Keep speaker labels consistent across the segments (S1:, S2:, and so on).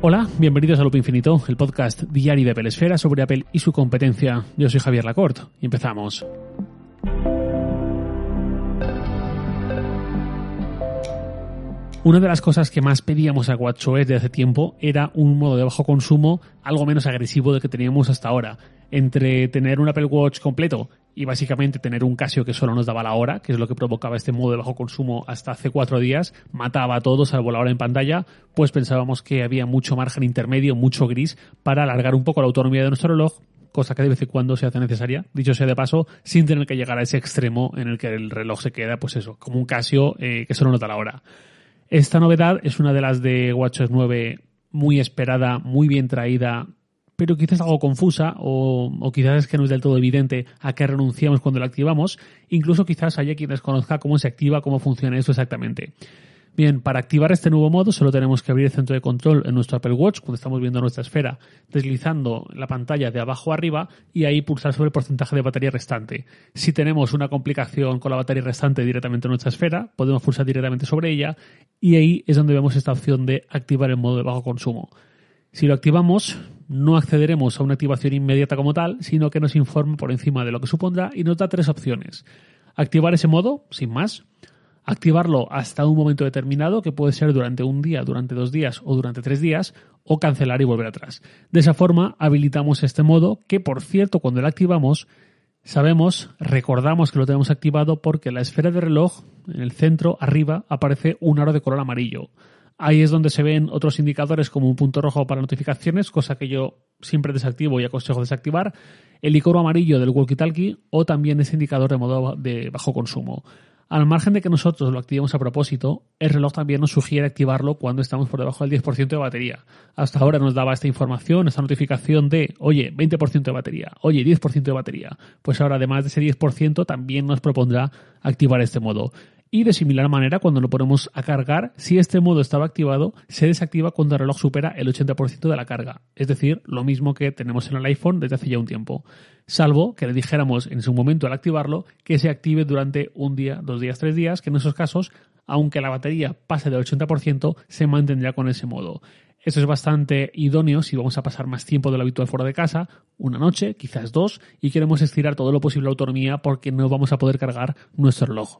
S1: Hola, bienvenidos a Loop Infinito, el podcast diario de Apple Esfera sobre Apple y su competencia. Yo soy Javier Lacorte y empezamos. Una de las cosas que más pedíamos a WatchOS de hace tiempo era un modo de bajo consumo algo menos agresivo del que teníamos hasta ahora. Entre tener un Apple Watch completo y básicamente tener un Casio que solo nos daba la hora, que es lo que provocaba este modo de bajo consumo hasta hace cuatro días, mataba a todos salvo la hora en pantalla, pues pensábamos que había mucho margen intermedio, mucho gris, para alargar un poco la autonomía de nuestro reloj, cosa que de vez en cuando se hace necesaria, dicho sea de paso, sin tener que llegar a ese extremo en el que el reloj se queda, pues eso, como un Casio eh, que solo nota la hora. Esta novedad es una de las de WatchOS 9 muy esperada, muy bien traída, pero quizás algo confusa o, quizás es que no es del todo evidente a qué renunciamos cuando la activamos. Incluso quizás haya quien desconozca cómo se activa, cómo funciona eso exactamente. Bien, para activar este nuevo modo solo tenemos que abrir el centro de control en nuestro Apple Watch cuando estamos viendo nuestra esfera, deslizando la pantalla de abajo a arriba y ahí pulsar sobre el porcentaje de batería restante. Si tenemos una complicación con la batería restante directamente en nuestra esfera, podemos pulsar directamente sobre ella y ahí es donde vemos esta opción de activar el modo de bajo consumo. Si lo activamos, no accederemos a una activación inmediata como tal, sino que nos informa por encima de lo que supondrá y nos da tres opciones. Activar ese modo, sin más activarlo hasta un momento determinado, que puede ser durante un día, durante dos días o durante tres días, o cancelar y volver atrás. De esa forma habilitamos este modo que, por cierto, cuando lo activamos, sabemos, recordamos que lo tenemos activado porque la esfera de reloj, en el centro, arriba, aparece un aro de color amarillo. Ahí es donde se ven otros indicadores como un punto rojo para notificaciones, cosa que yo siempre desactivo y aconsejo desactivar, el icono amarillo del walkie-talkie o también ese indicador de modo de bajo consumo. Al margen de que nosotros lo activemos a propósito, el reloj también nos sugiere activarlo cuando estamos por debajo del 10% de batería. Hasta ahora nos daba esta información, esta notificación de, oye, 20% de batería, oye, 10% de batería. Pues ahora, además de ese 10%, también nos propondrá activar este modo. Y de similar manera, cuando lo ponemos a cargar, si este modo estaba activado, se desactiva cuando el reloj supera el 80% de la carga. Es decir, lo mismo que tenemos en el iPhone desde hace ya un tiempo. Salvo que le dijéramos en su momento al activarlo que se active durante un día, dos días, tres días, que en esos casos, aunque la batería pase del 80%, se mantendría con ese modo. Esto es bastante idóneo si vamos a pasar más tiempo de lo habitual fuera de casa, una noche, quizás dos, y queremos estirar todo lo posible la autonomía porque no vamos a poder cargar nuestro reloj.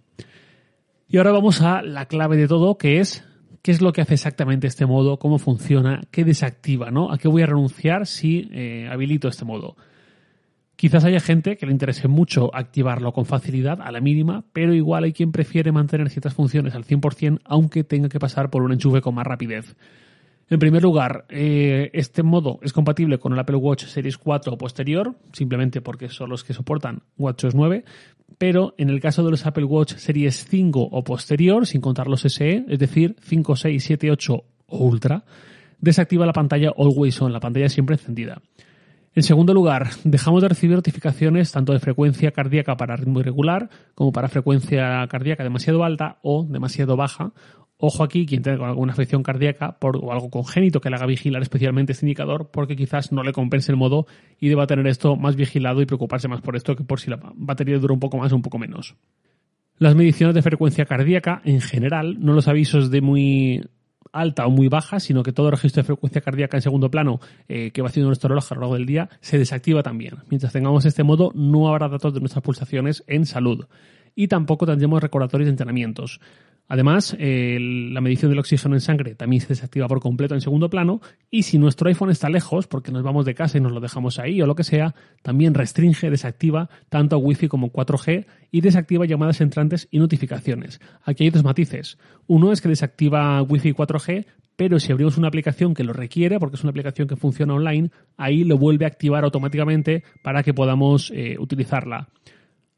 S1: Y ahora vamos a la clave de todo, que es qué es lo que hace exactamente este modo, cómo funciona, qué desactiva, ¿no? A qué voy a renunciar si eh, habilito este modo. Quizás haya gente que le interese mucho activarlo con facilidad, a la mínima, pero igual hay quien prefiere mantener ciertas funciones al 100% aunque tenga que pasar por un enchufe con más rapidez. En primer lugar, eh, este modo es compatible con el Apple Watch Series 4 o posterior, simplemente porque son los que soportan WatchOS 9, pero en el caso de los Apple Watch Series 5 o posterior, sin contar los SE, es decir, 5, 6, 7, 8 o Ultra, desactiva la pantalla Always On, la pantalla siempre encendida. En segundo lugar, dejamos de recibir notificaciones tanto de frecuencia cardíaca para ritmo irregular como para frecuencia cardíaca demasiado alta o demasiado baja Ojo aquí, quien tenga alguna afección cardíaca por, o algo congénito que le haga vigilar especialmente este indicador, porque quizás no le compense el modo y deba tener esto más vigilado y preocuparse más por esto que por si la batería dura un poco más o un poco menos. Las mediciones de frecuencia cardíaca, en general, no los avisos de muy alta o muy baja, sino que todo registro de frecuencia cardíaca en segundo plano eh, que va haciendo nuestro reloj a lo largo del día se desactiva también. Mientras tengamos este modo, no habrá datos de nuestras pulsaciones en salud. Y tampoco tendremos recordatorios de entrenamientos. Además, la medición del oxígeno en sangre también se desactiva por completo en segundo plano y si nuestro iPhone está lejos, porque nos vamos de casa y nos lo dejamos ahí o lo que sea, también restringe, desactiva tanto Wi-Fi como 4G y desactiva llamadas entrantes y notificaciones. Aquí hay dos matices. Uno es que desactiva Wi-Fi y 4G, pero si abrimos una aplicación que lo requiere, porque es una aplicación que funciona online, ahí lo vuelve a activar automáticamente para que podamos eh, utilizarla.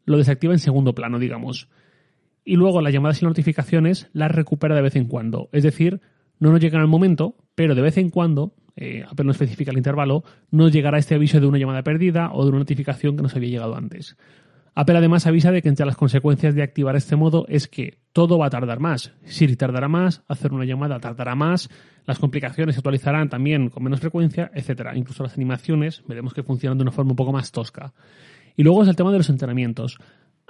S1: Lo desactiva en segundo plano, digamos y luego las llamadas y notificaciones las recupera de vez en cuando. Es decir, no nos llegan al momento, pero de vez en cuando, eh, apenas no especifica el intervalo, nos llegará este aviso de una llamada perdida o de una notificación que nos había llegado antes. Apple además avisa de que entre las consecuencias de activar este modo es que todo va a tardar más. Siri tardará más, hacer una llamada tardará más, las complicaciones se actualizarán también con menos frecuencia, etc. Incluso las animaciones veremos que funcionan de una forma un poco más tosca. Y luego es el tema de los entrenamientos.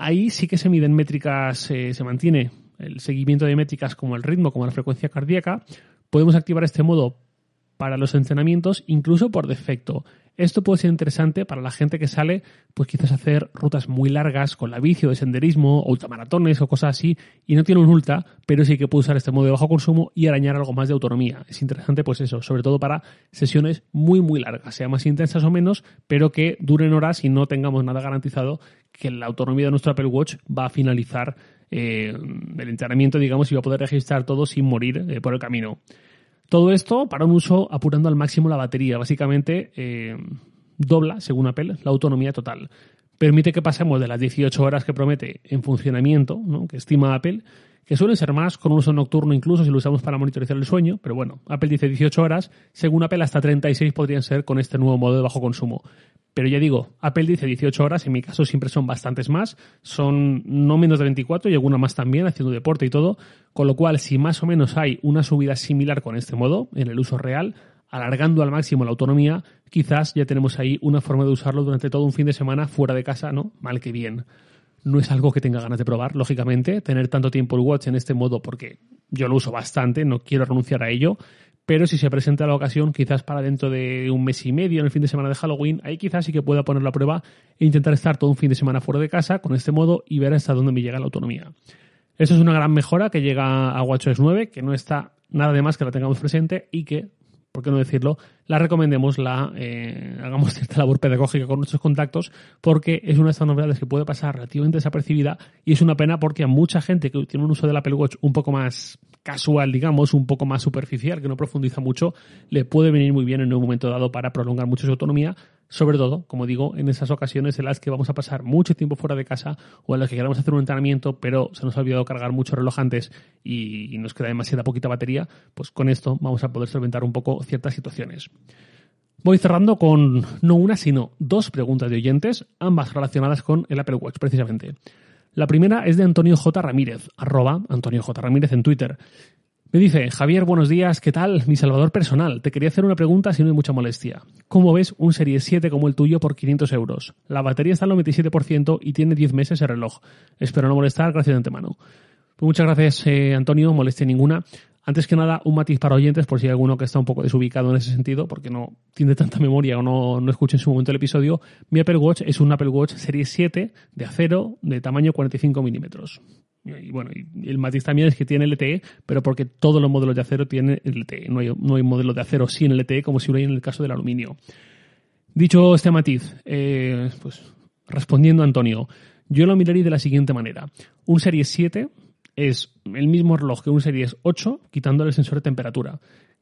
S1: Ahí sí que se miden métricas, eh, se mantiene el seguimiento de métricas como el ritmo, como la frecuencia cardíaca. Podemos activar este modo para los entrenamientos, incluso por defecto. Esto puede ser interesante para la gente que sale, pues quizás hacer rutas muy largas con la bici o de senderismo, o ultramaratones o cosas así, y no tiene un ultra, pero sí que puede usar este modo de bajo consumo y arañar algo más de autonomía. Es interesante, pues eso, sobre todo para sesiones muy, muy largas, sea más intensas o menos, pero que duren horas y no tengamos nada garantizado que la autonomía de nuestro Apple Watch va a finalizar eh, el entrenamiento, digamos, y va a poder registrar todo sin morir eh, por el camino. Todo esto para un uso apurando al máximo la batería. Básicamente eh, dobla, según Apple, la autonomía total. Permite que pasemos de las 18 horas que promete en funcionamiento, ¿no? que estima Apple, que suelen ser más con un uso nocturno incluso si lo usamos para monitorizar el sueño, pero bueno, Apple dice 18 horas, según Apple hasta 36 podrían ser con este nuevo modo de bajo consumo. Pero ya digo, Apple dice 18 horas, en mi caso siempre son bastantes más, son no menos de 24 y alguna más también, haciendo deporte y todo, con lo cual si más o menos hay una subida similar con este modo, en el uso real, alargando al máximo la autonomía, quizás ya tenemos ahí una forma de usarlo durante todo un fin de semana fuera de casa, ¿no? Mal que bien. No es algo que tenga ganas de probar, lógicamente, tener tanto tiempo el watch en este modo porque yo lo uso bastante, no quiero renunciar a ello, pero si se presenta la ocasión, quizás para dentro de un mes y medio, en el fin de semana de Halloween, ahí quizás sí que pueda poner la prueba e intentar estar todo un fin de semana fuera de casa con este modo y ver hasta dónde me llega la autonomía. Eso es una gran mejora que llega a WatchOS 9, que no está nada de más que la tengamos presente y que, por qué no decirlo, la recomendemos, la eh, hagamos cierta labor pedagógica con nuestros contactos, porque es una de estas novedades que puede pasar relativamente desapercibida y es una pena porque a mucha gente que tiene un uso del Apple Watch un poco más casual, digamos, un poco más superficial, que no profundiza mucho, le puede venir muy bien en un momento dado para prolongar mucho su autonomía, sobre todo, como digo, en esas ocasiones en las que vamos a pasar mucho tiempo fuera de casa o en las que queremos hacer un entrenamiento, pero se nos ha olvidado cargar muchos relojantes y, y nos queda demasiada poquita batería, pues con esto vamos a poder solventar un poco ciertas situaciones. Voy cerrando con no una, sino dos preguntas de oyentes, ambas relacionadas con el Apple Watch, precisamente. La primera es de Antonio J. Ramírez, arroba Antonio J. Ramírez en Twitter. Me dice, Javier, buenos días, ¿qué tal? Mi salvador personal. Te quería hacer una pregunta si no hay mucha molestia. ¿Cómo ves un Serie 7 como el tuyo por 500 euros? La batería está al 97% y tiene 10 meses el reloj. Espero no molestar, gracias de antemano. Pues muchas gracias, eh, Antonio, molestia ninguna. Antes que nada, un matiz para oyentes, por si hay alguno que está un poco desubicado en ese sentido, porque no tiene tanta memoria o no, no escucha en su momento el episodio. Mi Apple Watch es un Apple Watch Serie 7 de acero de tamaño 45 milímetros. Y bueno, y el matiz también es que tiene LTE, pero porque todos los modelos de acero tienen LTE. No hay, no hay modelo de acero sin LTE como si lo hay en el caso del aluminio. Dicho este matiz, eh, pues respondiendo a Antonio, yo lo miraría de la siguiente manera. Un Serie 7 es el mismo reloj que un Series 8, quitándole el sensor de temperatura.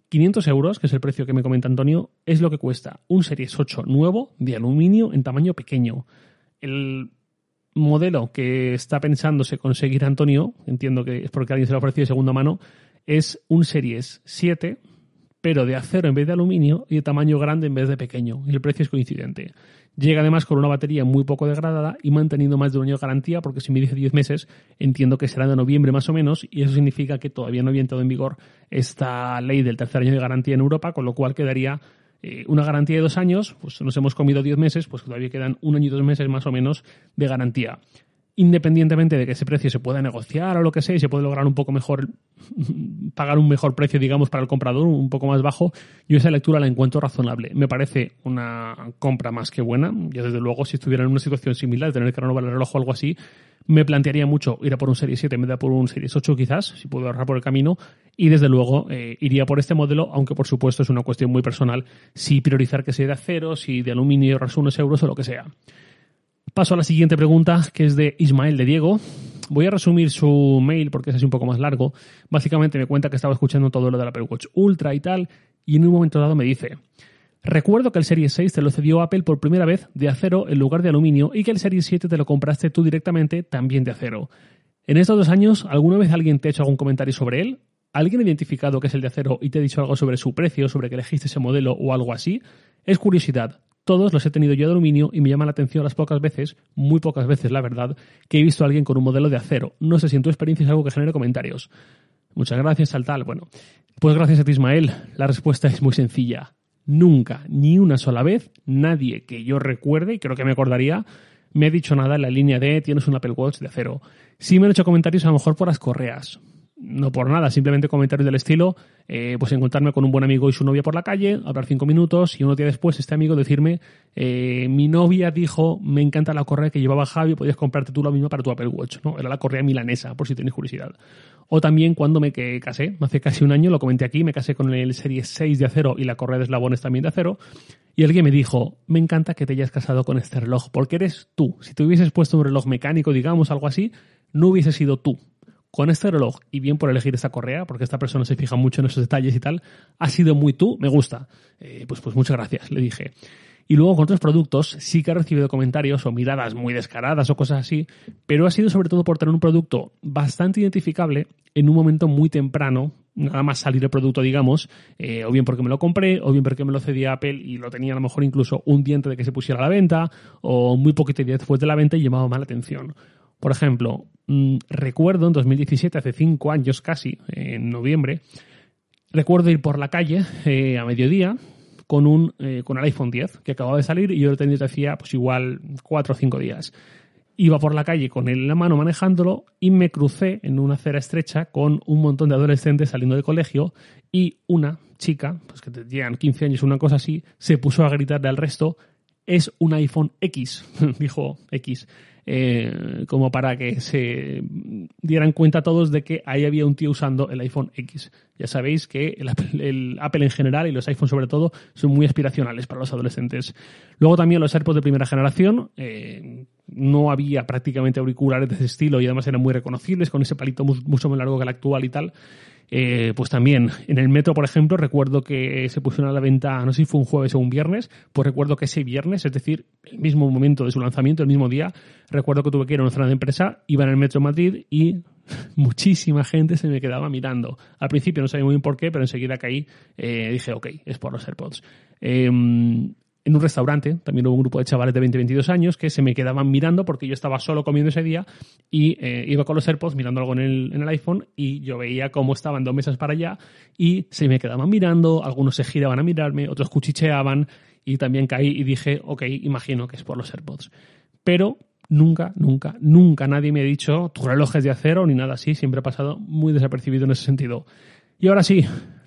S1: 500 euros, que es el precio que me comenta Antonio, es lo que cuesta un Series 8 nuevo de aluminio en tamaño pequeño. El modelo que está pensándose conseguir Antonio, entiendo que es porque alguien se lo ha ofrecido de segunda mano, es un Series 7, pero de acero en vez de aluminio y de tamaño grande en vez de pequeño. Y el precio es coincidente. Llega además con una batería muy poco degradada y manteniendo más de un año de garantía, porque si me dice 10 meses, entiendo que será de noviembre más o menos, y eso significa que todavía no había entrado en vigor esta ley del tercer año de garantía en Europa, con lo cual quedaría eh, una garantía de dos años, pues nos hemos comido 10 meses, pues todavía quedan un año y dos meses más o menos de garantía independientemente de que ese precio se pueda negociar o lo que sea y se puede lograr un poco mejor, pagar un mejor precio, digamos, para el comprador, un poco más bajo, yo esa lectura la encuentro razonable. Me parece una compra más que buena. Yo, desde luego, si estuviera en una situación similar, de tener que renovar el reloj o algo así, me plantearía mucho ir a por un Series 7 en vez de por un Series 8 quizás, si puedo ahorrar por el camino, y desde luego eh, iría por este modelo, aunque por supuesto es una cuestión muy personal, si priorizar que sea de acero, si de aluminio unos euros o lo que sea. Paso a la siguiente pregunta, que es de Ismael de Diego. Voy a resumir su mail porque es así un poco más largo. Básicamente me cuenta que estaba escuchando todo lo del Apple Watch Ultra y tal, y en un momento dado me dice, recuerdo que el Series 6 te lo cedió Apple por primera vez de acero en lugar de aluminio y que el Series 7 te lo compraste tú directamente también de acero. En estos dos años, ¿alguna vez alguien te ha hecho algún comentario sobre él? ¿Alguien ha identificado que es el de acero y te ha dicho algo sobre su precio, sobre que elegiste ese modelo o algo así? Es curiosidad. Todos los he tenido yo de aluminio y me llama la atención las pocas veces, muy pocas veces la verdad, que he visto a alguien con un modelo de acero. No sé si en tu experiencia es algo que genere comentarios. Muchas gracias al tal. Bueno, pues gracias a ti Ismael. La respuesta es muy sencilla. Nunca, ni una sola vez, nadie que yo recuerde, y creo que me acordaría, me ha dicho nada en la línea de tienes un Apple Watch de acero. Sí me han hecho comentarios a lo mejor por las correas. No por nada, simplemente comentarios del estilo, eh, pues encontrarme con un buen amigo y su novia por la calle, hablar cinco minutos y unos días después este amigo decirme, eh, mi novia dijo, me encanta la correa que llevaba Javi, podías comprarte tú la misma para tu Apple Watch, ¿no? Era la correa milanesa, por si tenéis curiosidad. O también cuando me casé, hace casi un año, lo comenté aquí, me casé con el Serie 6 de acero y la correa de eslabones también de acero, y alguien me dijo, me encanta que te hayas casado con este reloj, porque eres tú. Si te hubieses puesto un reloj mecánico, digamos, algo así, no hubiese sido tú con este reloj y bien por elegir esta correa, porque esta persona se fija mucho en esos detalles y tal, ha sido muy tú, me gusta. Eh, pues, pues muchas gracias, le dije. Y luego con otros productos sí que he recibido comentarios o miradas muy descaradas o cosas así, pero ha sido sobre todo por tener un producto bastante identificable en un momento muy temprano, nada más salir el producto, digamos, eh, o bien porque me lo compré, o bien porque me lo cedía Apple y lo tenía a lo mejor incluso un diente de que se pusiera a la venta, o muy poquito día después de la venta y llamaba mal la atención. Por ejemplo, mm, recuerdo en 2017, hace cinco años casi, en noviembre, recuerdo ir por la calle eh, a mediodía con un eh, con el iPhone 10 que acababa de salir y yo lo tenía hacía pues igual cuatro o cinco días. Iba por la calle con él en la mano manejándolo y me crucé en una acera estrecha con un montón de adolescentes saliendo de colegio y una chica, pues que tenían 15 años, una cosa así, se puso a gritarle al resto, es un iPhone X, dijo X. Eh, como para que se dieran cuenta todos de que ahí había un tío usando el iPhone X. Ya sabéis que el Apple, en general y los iPhones sobre todo son muy aspiracionales para los adolescentes. Luego también los AirPods de primera generación. Eh, no había prácticamente auriculares de ese estilo y además eran muy reconocibles con ese palito mucho más largo que el actual y tal. Eh, pues también en el metro, por ejemplo, recuerdo que se pusieron a la venta, no sé si fue un jueves o un viernes, pues recuerdo que ese viernes, es decir, el mismo momento de su lanzamiento, el mismo día, recuerdo que tuve que ir a una zona de empresa, iba en el metro Madrid y muchísima gente se me quedaba mirando. Al principio no sabía muy bien por qué, pero enseguida caí, eh, dije, ok, es por los AirPods. Eh, en un restaurante, también hubo un grupo de chavales de 20, 22 años que se me quedaban mirando porque yo estaba solo comiendo ese día y eh, iba con los AirPods mirando algo en el, en el, iPhone y yo veía cómo estaban dos mesas para allá y se me quedaban mirando, algunos se giraban a mirarme, otros cuchicheaban y también caí y dije, ok, imagino que es por los AirPods. Pero nunca, nunca, nunca nadie me ha dicho tu reloj es de acero ni nada así, siempre ha pasado muy desapercibido en ese sentido. Y ahora sí,